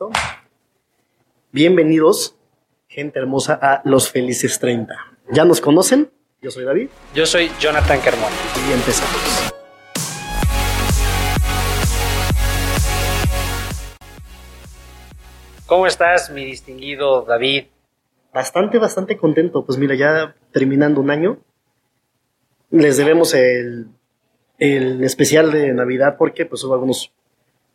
Listo. Bienvenidos, gente hermosa, a Los Felices 30. ¿Ya nos conocen? Yo soy David Yo soy Jonathan Carmona. y empezamos. ¿Cómo estás, mi distinguido David? Bastante, bastante contento. Pues mira, ya terminando un año, les debemos el, el especial de Navidad porque pues hubo algunos,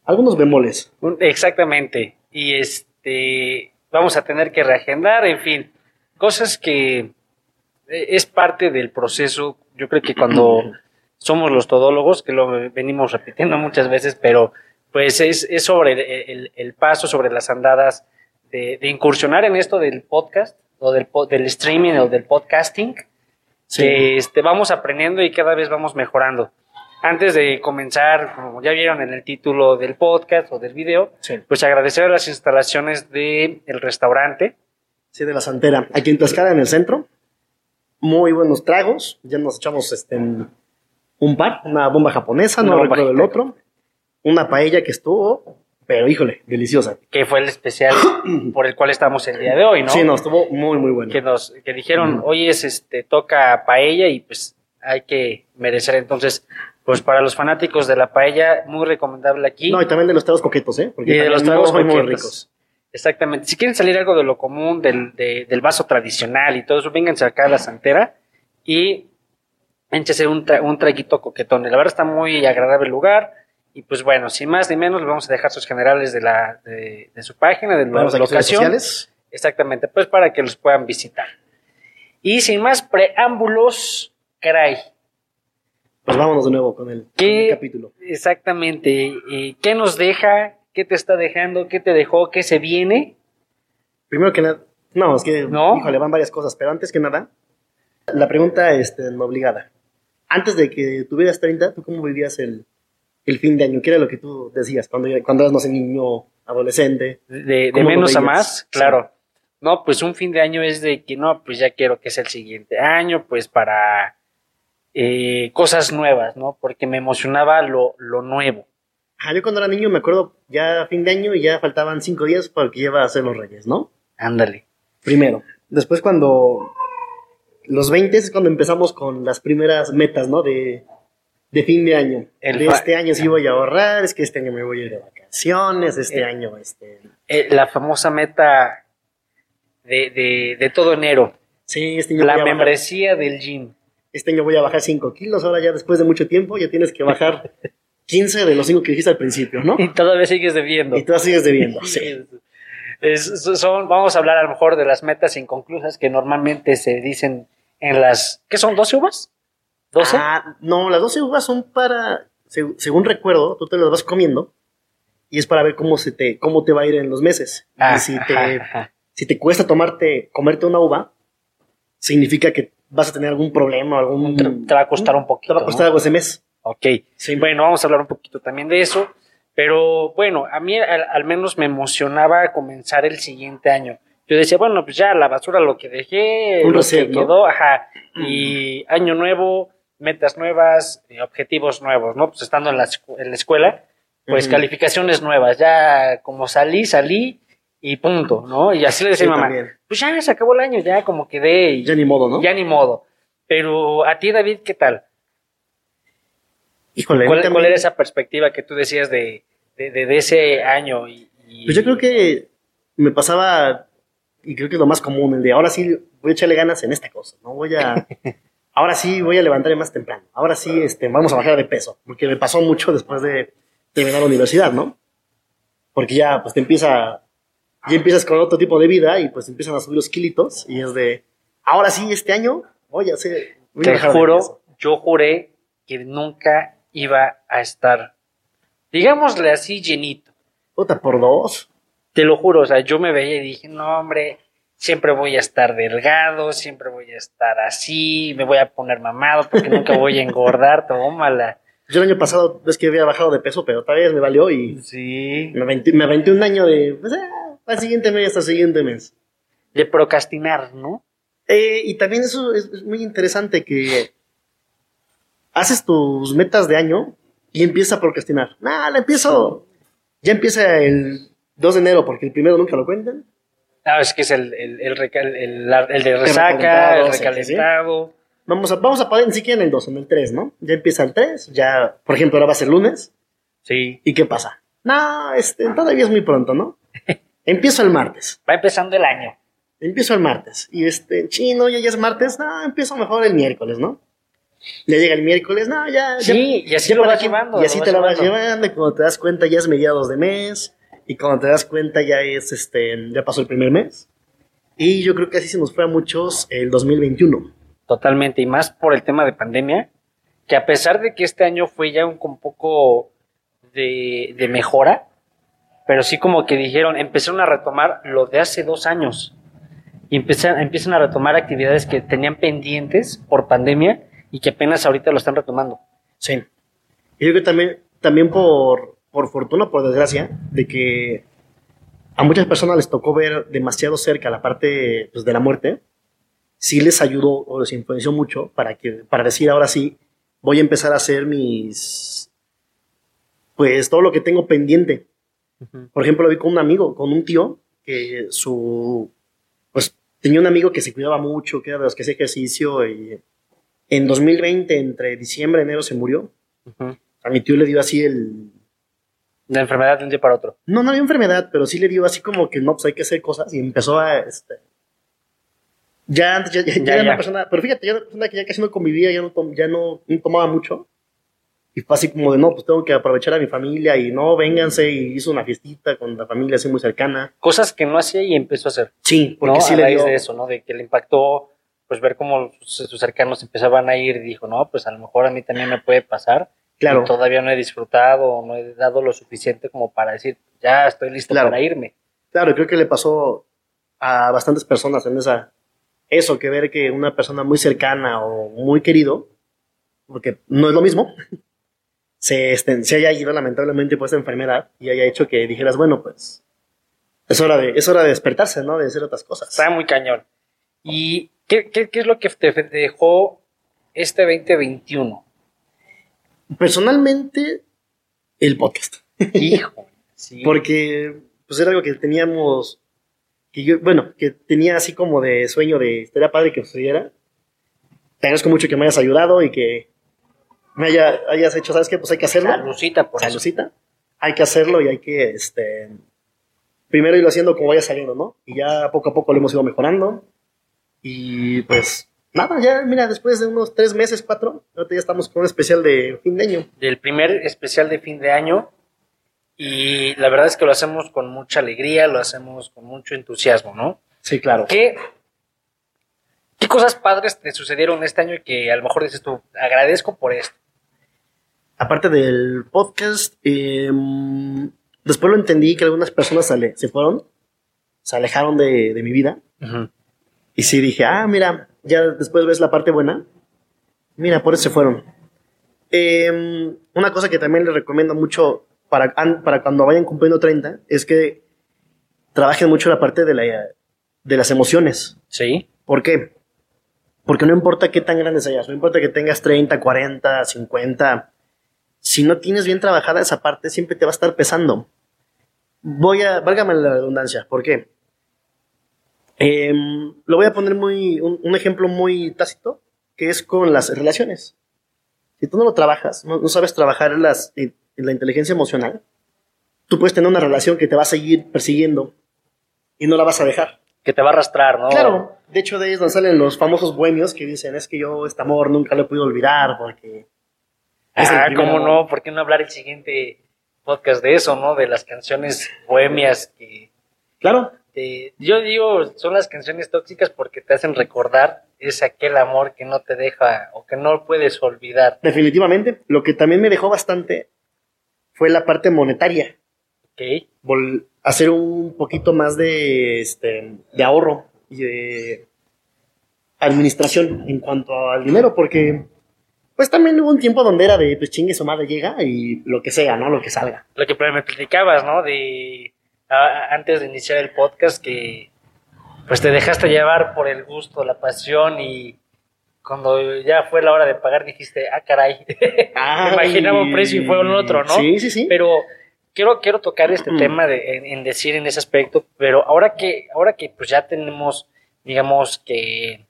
algunos bemoles. Exactamente. Y este vamos a tener que reagendar, en fin, cosas que eh, es parte del proceso. Yo creo que cuando somos los todólogos, que lo venimos repitiendo muchas veces, pero pues es, es sobre el, el- el paso, sobre las andadas de, de incursionar en esto del podcast o del, del streaming o del podcasting. que este, vamos aprendiendo y cada vez vamos mejorando. Antes de comenzar, como ya vieron en el título del podcast o del video, Sí. pues agradecer a las instalaciones del restaurante. Sí, de la Santera. Aquí en Tlaxcala, en el centro. Muy buenos tragos. Ya nos echamos este, un par, una bomba japonesa, Una no bomba recuerdo el otro. Una paella que estuvo, pero híjole, deliciosa. que fue el especial por el cual estamos el día de hoy, ¿no? Sí, no, estuvo muy, muy bueno. Que nos que dijeron, Ujú. hoy es este toca paella y pues hay que merecer entonces pues para los fanáticos de la paella muy recomendable aquí. No, y también de los tragos coquetos, ¿eh? Porque y de los tragos muy, ricos. Exactamente. Si quieren salir algo de lo común, del, de- del vaso tradicional y todo eso, vénganse acá a la Santera y échese un, tra- un traguito coquetón. La verdad está muy agradable el lugar. Y pues bueno, sin más ni menos, les vamos a dejar sus generales de, la, de, de su página, de la locación. sociales. Exactamente, pues para que los puedan visitar. Y sin más preámbulos, caray, Pues vámonos de nuevo con el, con ¿Qué? el capítulo. exactamente, eh, ¿qué nos deja? ¿Qué te está dejando? ¿Qué te dejó? ¿Qué se viene? Primero que nada, no, es que, ¿No? híjole, van varias cosas, pero antes que nada, la pregunta este, no obligada. Antes de que tuvieras 30, ¿tú cómo vivías el, el fin de año? ¿Qué era lo que tú decías cuando, cuando eras, no sé, niño, adolescente? De, de ¿Cómo lo menos a más, Sí. claro. No, pues un fin de año es de que no, pues ya quiero que sea el siguiente año, pues para eh, cosas nuevas, ¿no? Porque me emocionaba lo, lo nuevo. Ah, yo cuando era niño me acuerdo ya fin de año y ya faltaban cinco días para que iba a ser los reyes, ¿no? Ándale. Primero. Después cuando los 20 es cuando empezamos con las primeras metas, ¿no? De, de fin de año. El de este año sí voy a ahorrar, es que este año me voy a ir de vacaciones, este Eh. año, este... Eh, la famosa meta de, de, de todo enero, Sí, este año, la voy a bajar, membresía del gym. Este año voy a bajar 5 kilos, ahora ya después de mucho tiempo ya tienes que bajar 15 de los 5 que dijiste al principio, ¿no? Y todavía sigues debiendo. Y tú sigues debiendo, sí. Es- son, vamos a hablar a lo mejor de las metas inconclusas que normalmente se dicen en las... ¿Qué son? ¿12 uvas? ¿12? Ah, no, las 12 uvas son para, se- según recuerdo, tú te las vas comiendo y es para ver cómo se te, cómo te va a ir en los meses. Ah, y si te, ajá, ajá. si te cuesta tomarte, comerte una uva, significa que vas a tener algún problema, algún... Te, te va a costar un Te poquito. va a costar algo ese mes. Ok. Bueno, vamos a hablar un poquito también de eso. Pero bueno, a mí al, al menos me emocionaba comenzar el siguiente año. Yo decía, bueno, pues ya la basura lo que dejé, Un lo que ¿no? quedó, ajá. Y año nuevo, metas nuevas, eh, objetivos nuevos, ¿no? Pues estando en la, escu- en la escuela, pues calificaciones nuevas. Ya como salí, salí y punto, ¿no? Y así le decía Sí, mamá, también. pues ya se acabó el año, ya como quedé y Ya ni modo, ¿no? ya ni modo. Pero a ti, David, ¿qué tal? Híjole, ¿Cuál, cuál era esa perspectiva que tú decías de, de, de- de ese año? Y, y- Pues yo creo que me pasaba, y creo que es lo más común, el de ahora sí voy a echarle ganas en esta cosa, ¿no? Voy a, ahora sí voy a levantarme más temprano, ahora sí este, vamos a bajar de peso, porque me pasó mucho después de terminar la universidad, ¿no? Porque ya, pues te empieza, ya empiezas con otro tipo de vida y pues empiezan a subir los kilitos y es de, ahora sí, este año voy a hacer, voy a te juro, yo juré que nunca iba a estar, digámosle así, llenito. Puta, por dos. Te lo juro, o sea, yo me veía y dije, no, hombre, siempre voy a estar delgado, siempre voy a estar así, me voy a poner mamado porque nunca voy a engordar, tómala. Yo el año pasado, ves que había bajado de peso, pero otra vez me valió y Sí. me aventé, me aventé un año de, pues, ah, al siguiente mes, hasta el siguiente mes. De procrastinar, ¿no? Eh, y también eso es, es muy interesante que haces tus metas de año y empiezas a procrastinar. Nah, la empiezo. Ya empieza el, 2 de enero, porque el primero nunca lo cuentan. Ah, es que es el, el, el, reca- el- el- de resaca, recalentado, el sí, recalentado. Vamos a, vamos a poner ni siquiera en el 2, en el 3, ¿no? Ya empieza el 3, ya, por ejemplo, ahora va a ser lunes. Sí. ¿Y qué pasa? No, este, todavía es muy pronto, ¿no? Empiezo el martes. Va empezando el año. Empiezo el martes. Y este, chino, ya, ya es martes. No, empiezo mejor el miércoles, ¿no? Ya llega el miércoles, no, ya. Sí, ya- y así ya lo vas aquí- llevando, Y así lo te la vas llevando. llevando. Y cuando te das cuenta, ya es mediados de mes. Y cuando te das cuenta, ya es este, ya pasó el primer mes. Y yo creo que así se nos fue a muchos el 2021. Totalmente, y más por el tema de pandemia, que a pesar de que este año fue ya un, un poco de, de mejora, pero sí como que dijeron, empezaron a retomar lo de hace dos años. Y empiezan, a retomar actividades que tenían pendientes por pandemia y que apenas ahorita lo están retomando. Sí. Y yo creo que también, también por, por fortuna, por desgracia, de que a muchas personas les tocó ver demasiado cerca la parte pues, de la muerte, sí les ayudó o les influenció mucho para, que, para decir ahora sí, voy a empezar a hacer mis, pues todo lo que tengo pendiente. Por ejemplo, lo vi con un amigo, con un tío, que su, pues tenía un amigo que se cuidaba mucho, que era de los que hacía ejercicio y en 2020, entre diciembre y enero, se murió. Ujú. A mi tío le dio así el... De enfermedad de un día para otro. No, no había enfermedad, pero sí le dio así como que no, pues hay que hacer cosas y empezó a... Este, ya, ya- ya Ya, era ya. una persona... Pero fíjate, ya era una persona que ya casi no convivía, ya no, tom- ya no, no tomaba mucho. Y fue así como de, no, pues tengo que aprovechar a mi familia y no, vénganse y hizo una fiestita con la familia así muy cercana. Cosas que no hacía y empezó a hacer. Sí, porque ¿no? sí a le raíz dio... de eso, ¿no? De que le impactó, pues ver cómo sus, cercanos empezaban a ir y dijo, no, pues a lo mejor a mí también me puede pasar. Claro. Y todavía no he disfrutado, no he dado lo suficiente como para decir, ya estoy listo Claro. para irme. Claro, creo que le pasó a bastantes personas en esa eso que ver que una persona muy cercana o muy querido, porque no es lo mismo, se, este, se haya ido lamentablemente por esta enfermedad y haya hecho que dijeras, bueno, pues es hora de, es hora de despertarse, ¿no? De hacer otras cosas. Está muy cañón. ¿Y qué, qué, qué es lo que te dejó este 2021? Personalmente, el podcast. Hijo. Sí. Porque pues era algo que teníamos, que yo, bueno, que tenía así como de sueño de, estaría padre que sucediera. Te agradezco mucho que me hayas ayudado y que me haya, hayas hecho, ¿sabes qué? Pues hay que hacerlo. Salucita por. Salucita. Hay que hacerlo y hay que, este, primero irlo haciendo como vaya saliendo, ¿no? Y ya poco a poco lo hemos ido mejorando. Y pues, nada, ya, mira, después de unos tres meses, cuatro, ahorita ya estamos con un especial de fin de año. Del primer especial de fin de año. Y la verdad es que lo hacemos con mucha alegría, lo hacemos con mucho entusiasmo, ¿no? Sí, claro. ¿Qué, qué cosas padres te sucedieron este año y que a lo mejor dices tú, agradezco por esto? Aparte del podcast, eh, después lo entendí que algunas personas se fueron, se alejaron de, de mi vida. Y sí dije, ah, mira, ya después ves la parte buena. Mira, por eso se fueron. Eh, una cosa que también les recomiendo mucho para, para cuando vayan cumpliendo 30 es que trabajen mucho la parte de, la, de las emociones. Sí. ¿Por qué? Porque no importa qué tan grande seas, no importa que tengas 30, 40, 50, si no tienes bien trabajada esa parte, siempre te va a estar pesando. Voy a, válgame la redundancia, ¿por qué? Em, lo voy a poner muy, un, un ejemplo muy tácito, que es con las relaciones. Si tú no lo trabajas, no, no sabes trabajar en, las, en, en la inteligencia emocional, tú puedes tener una relación que te va a seguir persiguiendo y no la vas a dejar. Que te va a arrastrar, ¿no? Claro, de hecho de donde salen los famosos bohemios que dicen, es que yo este amor nunca lo he podido olvidar porque... Ah, cómo amor". no, ¿por qué no hablar el siguiente podcast de eso, ¿no? De las canciones bohemias que Claro, yo digo, son las canciones tóxicas porque te hacen recordar es aquel amor que no te deja o que no puedes olvidar, definitivamente. Lo que también me dejó bastante fue la parte monetaria. ¿ok? Vol- hacer un poquito más de, este, de ahorro y de administración en cuanto al dinero, porque pues también hubo un tiempo donde era de, pues chingue su madre llega y lo que sea, ¿no? Lo que salga. Lo que me platicabas, ¿no? De a- antes de iniciar el podcast que pues te dejaste llevar por el gusto, la pasión y cuando ya fue la hora de pagar dijiste, ah, caray, imaginaba un precio y fue un otro, ¿no? Sí, sí, sí. Pero, quiero, quiero tocar este Mm. tema de, en, en decir en ese aspecto, pero ahora que, ahora que pues ya tenemos, digamos que,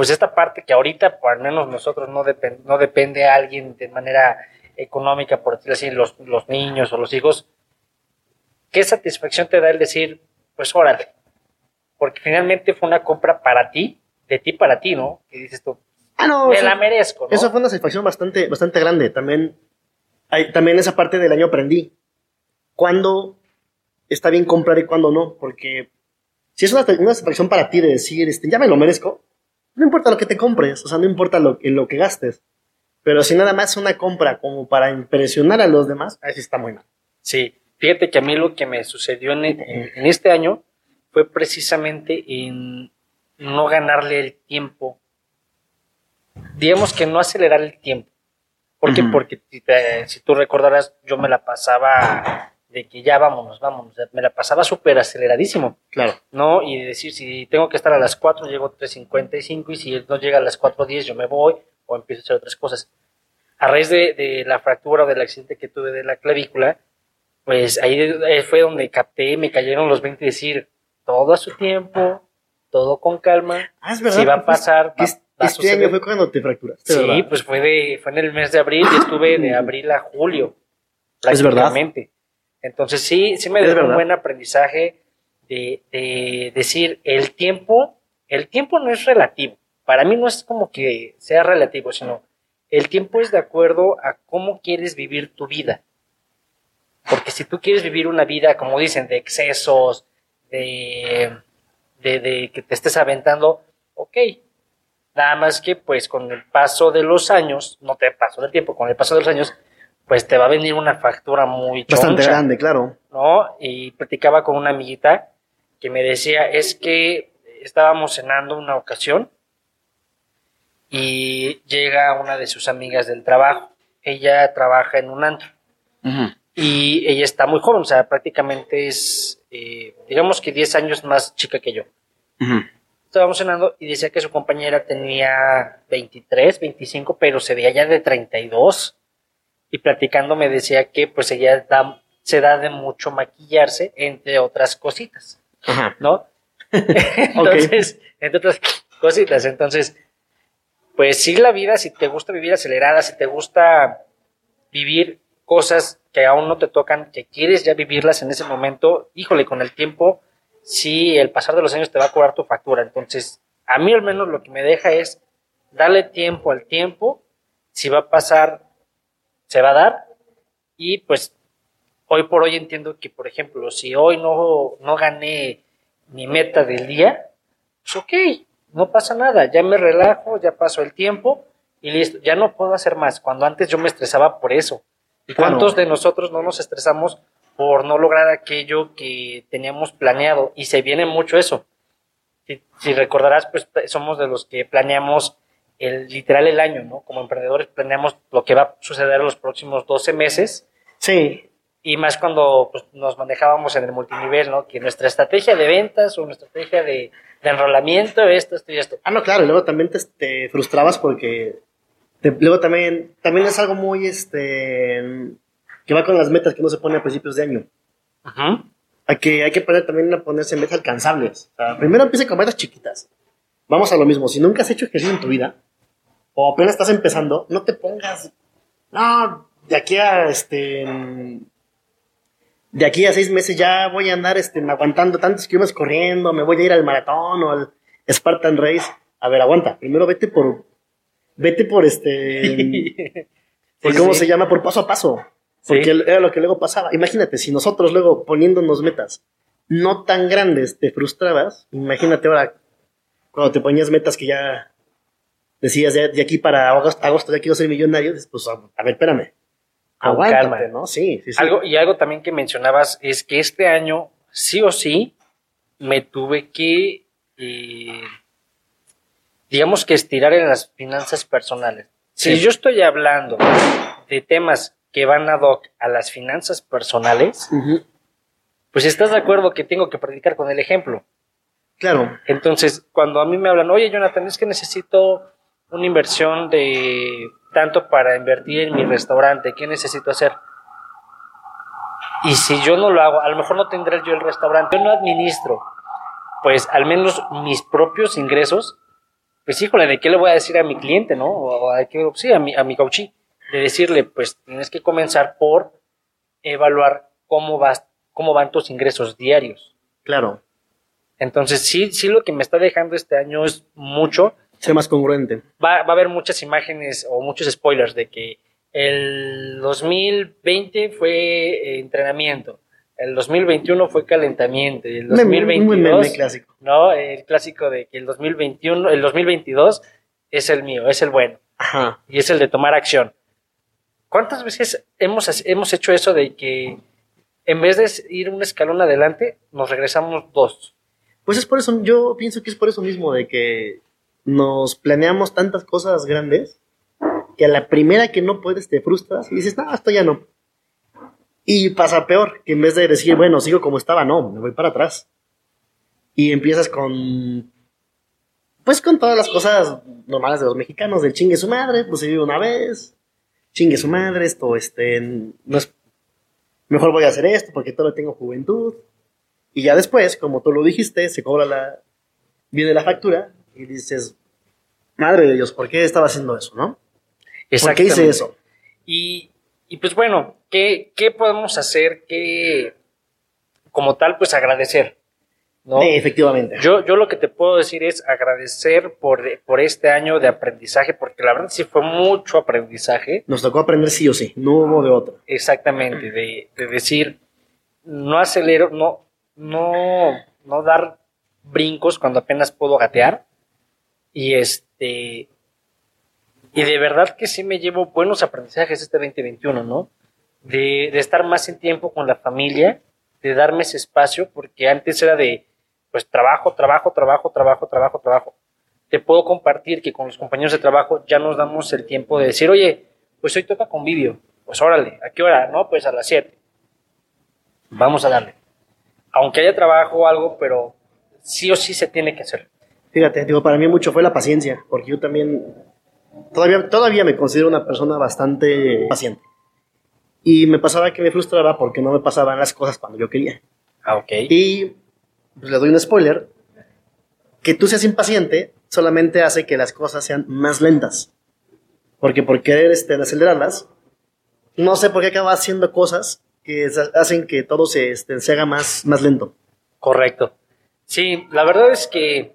pues esta parte que ahorita, por al menos nosotros, no, depen- no depende a alguien de manera económica, por decirlo así, los, los niños o los hijos, ¿qué satisfacción te da el decir, pues órale? Porque finalmente fue una compra para ti, de ti para ti, ¿no? Que dices tú, Ah, no, me la merezco, ¿no? eso fue una satisfacción bastante, bastante grande. También, hay, también esa parte del año aprendí. Cuándo está bien comprar y cuándo no. Porque si es una, una satisfacción para ti de decir, este, ya me lo merezco, no importa lo que te compres, o sea, no importa lo, en lo que gastes. Pero si nada más es una compra como para impresionar a los demás, ahí sí está muy mal. Sí, fíjate que a mí lo que me sucedió en, en- en este año fue precisamente en no ganarle el tiempo. Digamos que no acelerar el tiempo. ¿Por qué? Porque si, te- si tú recordarás, yo me la pasaba de que ya vámonos, vámonos, me la pasaba súper aceleradísimo, Claro. ¿no? Y decir, si tengo que estar a las 4, llego a 3.55 y si no llega a las 4.10 yo me voy o empiezo a hacer otras cosas. A raíz de, de la fractura o del accidente que tuve de la clavícula, pues ahí eh, fue donde capté, me cayeron los 20 y decir, todo a su tiempo, todo con calma, Ah, es verdad. si va a pasar, va, que va a este suceder. año fue cuando te fracturaste, Sí, ¿verdad? pues fue, de, fue en el mes de abril y estuve de abril a julio. Es verdad. Entonces sí, sí me dio un buen aprendizaje de, de decir, el tiempo, el tiempo no es relativo. Para mí no es como que sea relativo, sino el tiempo es de acuerdo a cómo quieres vivir tu vida. Porque si tú quieres vivir una vida, como dicen, de excesos, de, de, de que te estés aventando, ok. Nada más que pues con el paso de los años, no te paso del tiempo, con el paso de los años, pues te va a venir una factura muy Bastante choncha, grande, claro. ¿no? Y platicaba con una amiguita que me decía, es que estábamos cenando una ocasión y llega una de sus amigas del trabajo. Ella trabaja en un antro y ella está muy joven, o sea, prácticamente es, eh, digamos que 10 años más chica que yo. Estábamos cenando y decía que su compañera tenía 23, 25, pero se veía ya de 32. Y platicando me decía que pues ella da- se da de mucho maquillarse, entre otras cositas, Ajá. ¿no? Entonces, entre otras cositas. Entonces, pues sí la vida, si te gusta vivir acelerada, si te gusta vivir cosas que aún no te tocan, que quieres ya vivirlas en ese momento, híjole, con el tiempo, sí, el pasar de los años te va a cobrar tu factura. Entonces, a mí al menos lo que me deja es darle tiempo al tiempo, si va a pasar, se va a dar, y pues hoy por hoy entiendo que, por ejemplo, si hoy no, no gané mi meta del día, pues ok, no pasa nada, ya me relajo, ya pasó el tiempo y listo, ya no puedo hacer más, cuando antes yo me estresaba por eso. ¿Y Claro. cuántos de nosotros no nos estresamos por no lograr aquello que teníamos planeado? Y se viene mucho eso. Si, si recordarás, pues somos de los que planeamos el literal el año, ¿no? Como emprendedores planeamos lo que va a suceder en los próximos 12 meses Sí, y más cuando pues, nos manejábamos en el multinivel, ¿no? Que nuestra estrategia de ventas o nuestra estrategia de, de enrolamiento, esto, esto y esto. Ah, no, claro, y luego también te, te frustrabas porque te- luego también, también es algo muy, este, que va con las metas que uno se pone a principios de año. Ujú. Hay que, hay que poner también a ponerse metas alcanzables. O sea, primero empieza con metas chiquitas. Vamos a lo mismo, si nunca has hecho ejercicio en tu vida, o apenas estás empezando, no te pongas, no, de aquí a, este, de aquí a seis meses ya voy a andar, este, aguantando tantos kilómetros corriendo, me voy a ir al maratón o al Spartan Race. A ver, aguanta, primero vete por, vete por este, por Sí, cómo sí. se llama, por paso a paso. Sí. Porque era lo que luego pasaba. Imagínate, si nosotros luego poniéndonos metas no tan grandes te frustrabas, imagínate ahora cuando te ponías metas que ya decías de, de aquí para agosto, agosto ya quiero ser millonario, pues a, a ver, espérame. Aguántate, calma. ¿no? Sí, sí, sí. Algo, y algo también que mencionabas es que este año, sí o sí, me tuve que, eh, digamos que estirar en las finanzas personales. Si Sí. yo estoy hablando de temas que van ad hoc a las finanzas personales, pues estás de acuerdo que tengo que predicar con el ejemplo. Claro. Entonces, cuando a mí me hablan, oye, Jonathan, es que necesito una inversión de tanto para invertir en mi restaurante, ¿qué necesito hacer? Y si yo no lo hago, a lo mejor no tendré yo el restaurante, yo no administro, pues al menos mis propios ingresos, pues híjole, ¿de qué le voy a decir a mi cliente, no? O a, qué, sí, a mi, a mi gauchí, de decirle, pues tienes que comenzar por evaluar cómo, vas, cómo van tus ingresos diarios. Claro. Entonces, sí, sí lo que me está dejando este año es mucho. Ser más congruente. Va, va a haber muchas imágenes o muchos spoilers de que el 2020 fue eh, entrenamiento, el 2021 fue calentamiento, el 2022 clásico. No, el clásico de que el 2021, el 2022 es el mío, es el bueno. Ajá. Y es el de tomar acción. ¿Cuántas veces hemos, hemos hecho eso de que en vez de ir un escalón adelante, nos regresamos dos? Pues es por eso, yo pienso que es por eso mismo, de que nos planeamos tantas cosas grandes que a la primera que no puedes te frustras y dices, no, esto ya no. Y pasa peor, que en vez de decir, bueno, sigo como estaba, no, me voy para atrás. Y empiezas con, pues con todas las cosas normales de los mexicanos, del chingue su madre, pues se vive una vez, chingue su madre, esto, este, no es, mejor voy a hacer esto porque todavía tengo juventud. Y ya después, como tú lo dijiste, se cobra la, viene la factura y dices, madre de Dios, ¿por qué estaba haciendo eso, no? ¿Por qué hice eso? Y, y pues bueno, ¿qué, ¿qué, podemos hacer? que como tal, pues agradecer. ¿no? efectivamente. Yo, yo lo que te puedo decir es agradecer por, por este año de aprendizaje, porque la verdad sí fue mucho aprendizaje. Nos tocó aprender sí o sí, no hubo de otra. Exactamente, de, de decir, no acelero, no, no, no dar brincos cuando apenas puedo gatear. Y este, y de verdad que sí me llevo buenos aprendizajes este 2021, ¿no? De, estar más en tiempo con la familia, de darme ese espacio, porque antes era de, pues trabajo, trabajo, trabajo, trabajo, trabajo, trabajo. Te puedo compartir que con los compañeros de trabajo ya nos damos el tiempo de decir, oye, pues hoy toca convivio, pues órale, ¿a qué hora? No, pues a las 7. Vamos a darle. Aunque haya trabajo o algo, pero sí o sí se tiene que hacer. Fíjate, digo, para mí mucho fue la paciencia, porque yo también todavía, todavía me considero una persona bastante paciente. Y me pasaba que me frustraba porque no me pasaban las cosas cuando yo quería. Ah, ok. Y pues, le doy un spoiler, que tú seas impaciente solamente hace que las cosas sean más lentas. Porque por querer este, acelerarlas, no sé por qué acaba haciendo cosas que hacen que todo se, este, se haga más, más lento. Correcto. Sí, la verdad es que,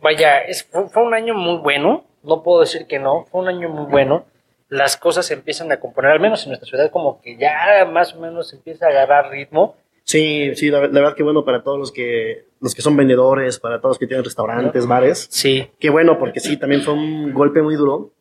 vaya, es, fue un año muy bueno no puedo decir que no, fue un año muy bueno. Las cosas se empiezan a componer, al menos en nuestra ciudad, como que ya más o menos empieza a agarrar ritmo. Sí, sí, la, verdad que bueno para todos los que los que son vendedores, para todos los que tienen restaurantes, bares. Sí. Qué bueno, porque sí, también fue un golpe muy duro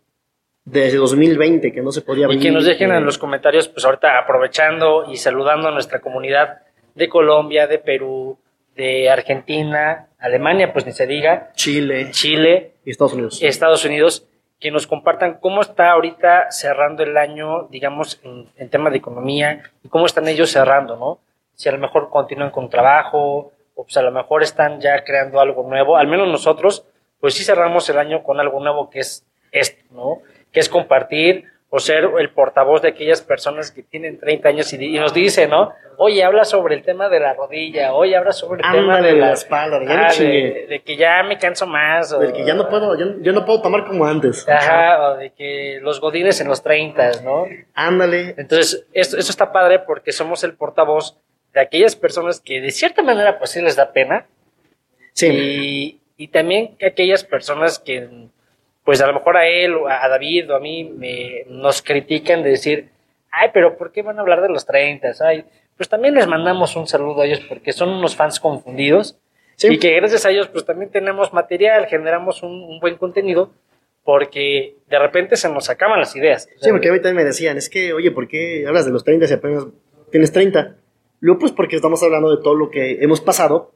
desde 2020 que no se podía Y que nos dejen en los comentarios, pues ahorita aprovechando y saludando a nuestra comunidad de Colombia, de Perú, de Argentina, Alemania, pues ni se diga. Chile. Chile. Y Estados Unidos. Estados Unidos, que nos compartan cómo está ahorita cerrando el año, digamos, en, en tema de economía, y cómo están ellos cerrando, ¿no? Si a lo mejor continúan con trabajo, o pues a lo mejor están ya creando algo nuevo. Al menos nosotros, pues sí cerramos el año con algo nuevo que es esto, ¿no? Que es compartir o ser el portavoz de aquellas personas que tienen 30 años y, nos dice, ¿no? Oye, habla sobre el tema de la rodilla, oye, habla sobre el tema de, la, espalda, ah, de, que ya me canso más. O, de que ya no puedo, yo, no puedo tomar como antes. Ajá, o de que los godines en los 30, ¿no? Ándale. Entonces, esto, eso está padre porque somos el portavoz de aquellas personas que de cierta manera pues sí les da pena. Sí. Y, y también aquellas personas que pues a lo mejor a él, o a David o a mí me, nos critican de decir, ay, pero ¿por qué van a hablar de los 30? Ay, pues también les mandamos un saludo a ellos porque son unos fans confundidos y que gracias a ellos pues también tenemos material, generamos un, buen contenido porque de repente se nos acaban las ideas. Sí, porque a mí también me decían, es que, oye, ¿por qué hablas de los 30 si apenas tienes 30? Luego, pues porque estamos hablando de todo lo que hemos pasado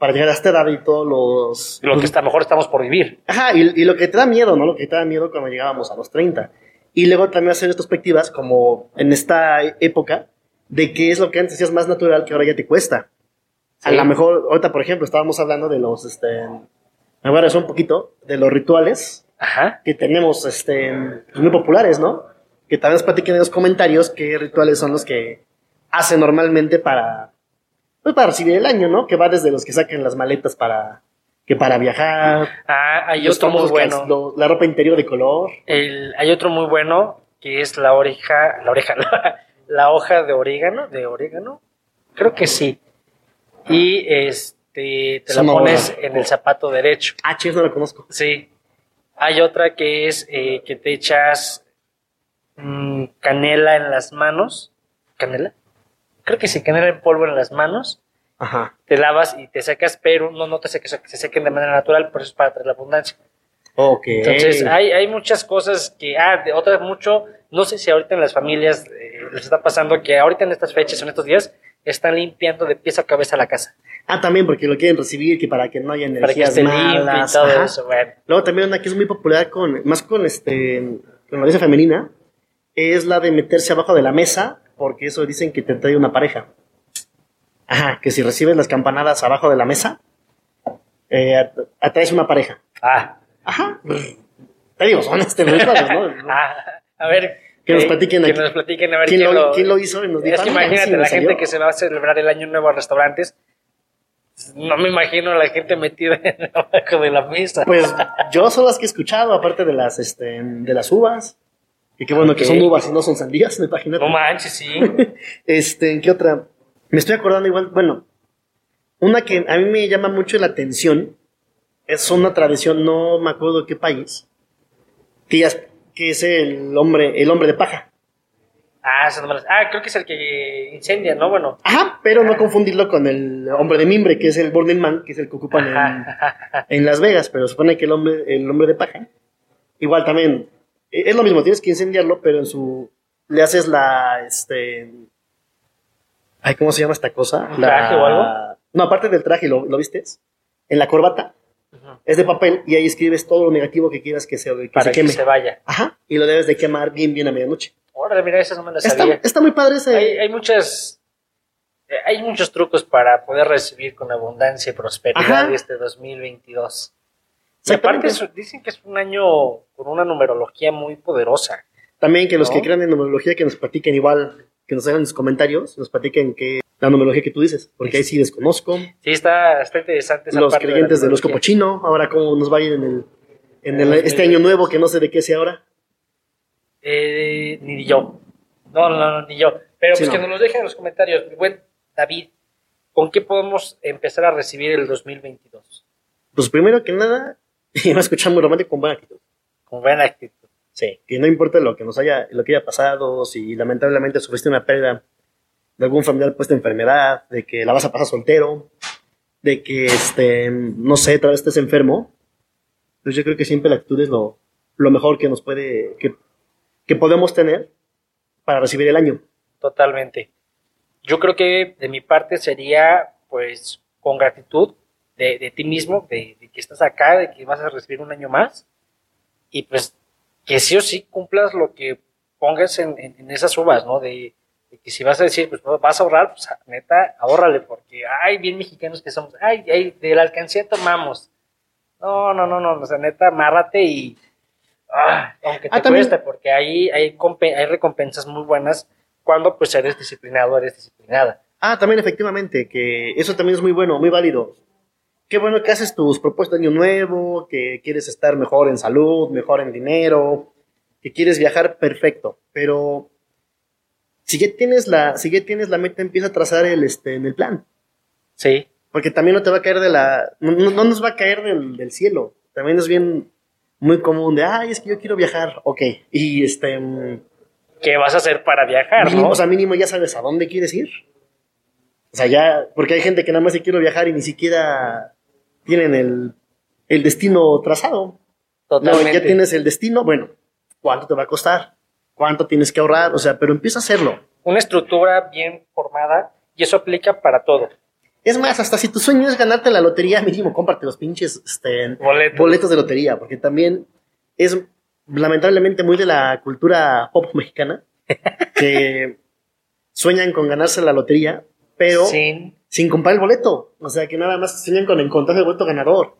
para llegar a esta edad y todos los... Lo que está mejor estamos por vivir. Ajá, y, lo que te da miedo, ¿no? Lo que te da miedo cuando llegábamos a los 30. Y luego también hacer perspectivas como en esta época, de qué es lo que antes hacías más natural que ahora ya te cuesta. A lo mejor, ahorita, por ejemplo, estábamos hablando de los, este, me voy a un poquito, de los rituales Ajá. que tenemos, este, pues, muy populares, ¿no? Que tal vez platiquen en los comentarios qué rituales son los que hace normalmente para, pues para recibir el año, ¿no? Que va desde los que sacan las maletas para, que para viajar. Ah, hay otro muy bueno. lo- la ropa interior de color. El- hay otro muy bueno que es la oreja, la oreja, la, la hoja de orégano, de orégano, creo que sí. Y este te la pones en el zapato derecho. Ah, chis, no la conozco. Sí. Hay otra que es eh, que te echas mm, canela en las manos. ¿Canela? Creo que sí, canela en polvo en las manos. Ajá. Te lavas y te secas, pero no, no te secas, se sequen de manera natural, por eso es para traer la abundancia. Ok. Entonces, hay, hay muchas cosas que, ah, de otras mucho, no sé si ahorita en las familias eh, les está pasando que ahorita en estas fechas, en estos días, están limpiando de pies a cabeza la casa, Ah, también porque lo quieren recibir, que para que no haya para que energías esté limpio y malas. todo eso, bueno. Luego también una que es muy popular con, más con este, con la belleza femenina, es la de meterse abajo de la mesa, porque eso dicen que te trae una pareja. Ajá, que si recibes las campanadas abajo de la mesa, eh, at- atraes una pareja. Ah, Ajá. Te digo, son este cosas, ¿no? ah, a ver. Que nos platiquen que nos platiquen a ver ¿Quién quién, lo- quién lo hizo y nos dijo, Es que "Ah, mira, imagínate sí la salió". gente que se va a celebrar el año nuevo a restaurantes. No me imagino la gente metida abajo de la mesa. Pues yo son las que he escuchado, aparte de las, este, de las uvas. Y qué bueno que son uvas y no son sandías, imagínate. no manches, sí. Este, ¿en qué otra? Me estoy acordando igual, bueno, una que a mí me llama mucho la atención, es una tradición, no me acuerdo qué país, que, es, que es el hombre, el hombre de paja. Ah, eso no me lo- ah, creo que es el que incendia, ¿no? Bueno. Ajá, pero no confundirlo con el hombre de mimbre, que es el Burning Man, que es el que ocupan en, en Las Vegas, pero supone que el hombre, el hombre de paja, igual también, es lo mismo, tienes que incendiarlo, pero en su, le haces la, este, ay, ¿cómo se llama esta cosa? ¿Un La- traje o algo? No, aparte del traje, ¿lo, lo vistes? En la corbata, es de papel, y ahí escribes todo lo negativo que quieras que se, que Para se que queme. se vaya. Ajá, y lo debes de quemar bien, bien a medianoche. Órale, mira, esa no me la Está, sabía. está muy padre ese. Hay, hay muchas. eh, Hay muchos trucos para poder recibir con abundancia y prosperidad Ajá. este 2022. Y aparte es- dicen que es un año con una numerología muy poderosa. También que los que crean en numerología que nos platiquen igual, que nos hagan sus comentarios, nos platiquen que la numerología que tú dices, porque ahí sí desconozco. Sí, está, está interesante esa Los parte de creyentes del horóscopo chino, ahora cómo nos va a ir en el, en el- Ah, este año nuevo que no sé de qué sea ahora. Eh, ni yo. No, no, no, ni yo. Pero Sí, pues no. que nos los dejen en los comentarios. Mi buen David, ¿con qué podemos empezar a recibir el 2022? Pues primero que nada, y me a escuchar muy romántico con buena actitud. Con buena actitud. Sí, que no importa lo que nos haya, lo que haya pasado, si lamentablemente sufriste una pérdida de algún familiar puesta enfermedad, de que la vas a pasar soltero, de que este, no sé, tal vez estés enfermo, pues yo creo que siempre la actitud es lo, lo mejor que nos puede, que, que podemos tener para recibir el año. Totalmente. Yo creo que de mi parte sería, pues, con gratitud de, de ti mismo, de, de que estás acá, de que vas a recibir un año más, y pues que sí o sí cumplas lo que pongas en, en- en esas uvas, ¿no? De, de que si vas a decir, pues vas a ahorrar, pues neta, ahórrale, porque, ay, bien mexicanos que somos, ay, ay, de la alcancía tomamos. No, no, no, no, o sea, neta, amárrate y, ah, aunque te Ah, cueste, porque ahí hay, hay recompensas muy buenas cuando pues eres disciplinado, eres disciplinada. Ah, también efectivamente, que eso también es muy bueno, muy válido. Qué bueno que haces tus propuestas de año nuevo, que quieres estar mejor en salud, mejor en dinero, que quieres viajar, perfecto. Pero si ya tienes la, si ya tienes la meta, empieza a trazar el, este, en el plan. Sí, Porque también no te va a caer de la, no, no- no nos va a caer del, del cielo. También es bien, muy común de, ay, es que yo quiero viajar, ok. Y este, mm, ¿qué vas a hacer para viajar, mínimo, no? o sea, mínimo ya sabes a dónde quieres ir. O sea, ya, porque hay gente que nada más se quiere viajar y ni siquiera tienen el, el destino trazado. No, Totalmente. ya tienes el destino, bueno, ¿cuánto te va a costar? ¿Cuánto tienes que ahorrar? O sea, pero empieza a hacerlo. Una estructura bien formada y eso aplica para todo. Es más, hasta si tu sueño es ganarte la lotería, mínimo cómprate los pinches este, Boletos. boletos de lotería, porque también es lamentablemente muy de la cultura pop mexicana, que sueñan con ganarse la lotería, pero Sin sin comprar el boleto. O sea, que nada más sueñan con encontrar el boleto ganador.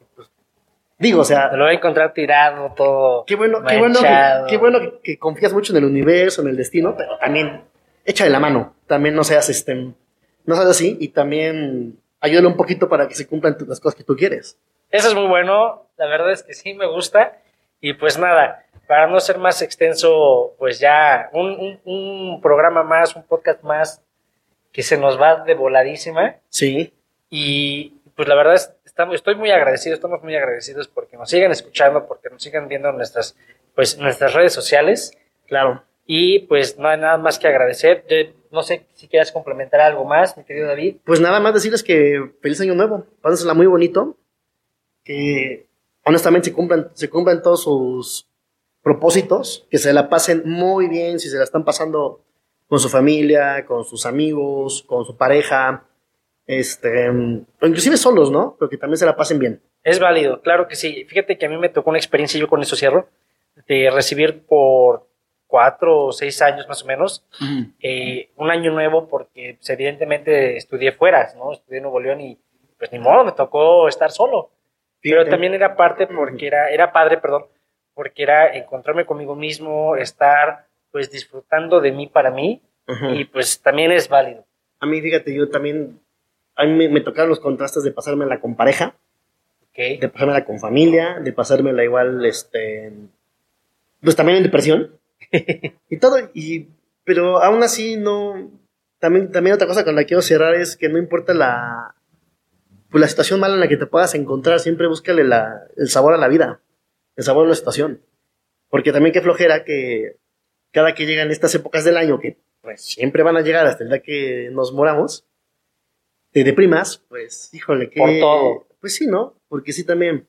Digo, o sea, te lo voy a encontrar tirado todo. qué bueno, qué bueno, que, qué bueno que, que confías mucho en el universo, en el destino, pero también échale la mano. También no seas, este, no seas así y también ayúdale un poquito para que se cumplan las cosas que tú quieres. Eso es muy bueno, la verdad es que sí me gusta. Y pues nada, para no ser más extenso, pues ya un, un- un programa más, un podcast más que se nos va de voladísima. Sí, Y pues la verdad es, estamos, estoy muy agradecido, estamos muy agradecidos porque nos sigan escuchando, porque nos sigan viendo en nuestras, pues, nuestras redes sociales. claro. Y pues no hay nada más que agradecer. Yo no sé si quieras complementar algo más, mi querido David. Pues nada más decirles que feliz año nuevo, pásensela muy bonito, que honestamente se cumplan, se cumplan todos sus propósitos, que se la pasen muy bien si se la están pasando con su familia, con sus amigos, con su pareja, este, o inclusive solos, ¿no? Pero que también se la pasen bien. Es válido, claro que sí. Fíjate que a mí me tocó una experiencia, yo con eso cierro, de recibir por cuatro o seis años más o menos eh, un año nuevo porque pues, evidentemente estudié fuera, ¿no? Estudié en Nuevo León y pues ni modo, me tocó estar solo. Pero también era parte porque era, era padre, perdón, porque era encontrarme conmigo mismo, estar pues disfrutando de mí para mí y pues también es válido. A mí, fíjate, yo también, a mí me, me tocaron los contrastes de pasármela con pareja, ¿ok? de pasármela con familia, de pasármela igual, este, pues también en depresión y todo, y, pero aún así no, también, también otra cosa con la que quiero cerrar es que no importa la, pues la situación mala en la que te puedas encontrar, siempre búscale la, el sabor a la vida, el sabor a la situación, porque también qué flojera que cada que llegan estas épocas del año, que pues siempre van a llegar hasta el día que nos moramos, te deprimas, pues híjole, que... Por todo. Pues sí, ¿no? Porque sí también,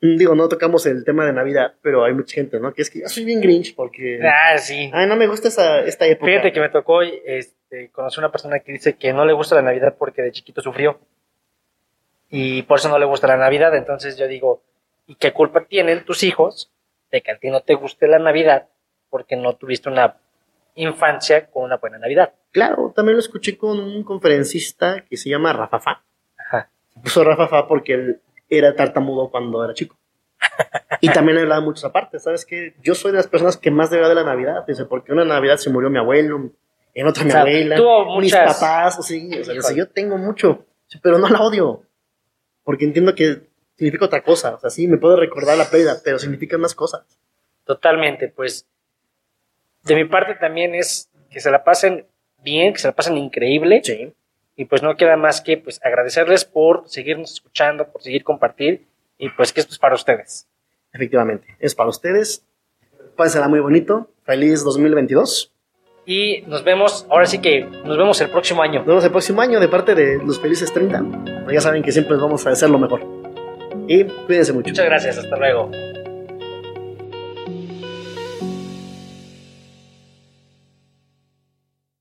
mm, digo, no tocamos el tema de Navidad, pero hay mucha gente, ¿no? Que es que yo soy bien grinch porque... Ah, sí. Ay, no me gusta esa, esta época. Fíjate que me tocó este, conocer una persona que dice que no le gusta la Navidad porque de chiquito sufrió. Y por eso no le gusta la Navidad. Entonces yo digo, ¿y qué culpa tienen tus hijos de que a ti no te guste la Navidad porque no tuviste una infancia con una buena Navidad? Claro, también lo escuché con un conferencista que se llama Rafafa. Ajá. Se puso Rafafa porque él era tartamudo cuando era chico. Y también hablaba mucho esa parte, ¿sabes qué? Yo soy de las personas que más debe de la Navidad, dice, porque una Navidad se murió mi abuelo, en otra mi O sea, abuela, tuvo mis muchas- papás, o sí, o sea, Híjole. yo tengo mucho, pero no la odio, porque entiendo que significa otra cosa, o sea, sí, me puedo recordar la pérdida, pero significa más cosas. Totalmente, pues de mi parte también es que se la pasen bien, que se la pasen increíble. Sí. Y pues no queda más que pues agradecerles por seguirnos escuchando, por seguir compartir y pues que esto es para ustedes. Efectivamente, es para ustedes, pásensela muy bonito, feliz 2022. Y nos vemos, ahora sí que nos vemos el próximo año. Nos vemos el próximo año de parte de los felices 30. Ya saben que siempre vamos a hacer lo mejor. Y cuídense mucho. Muchas gracias, hasta luego.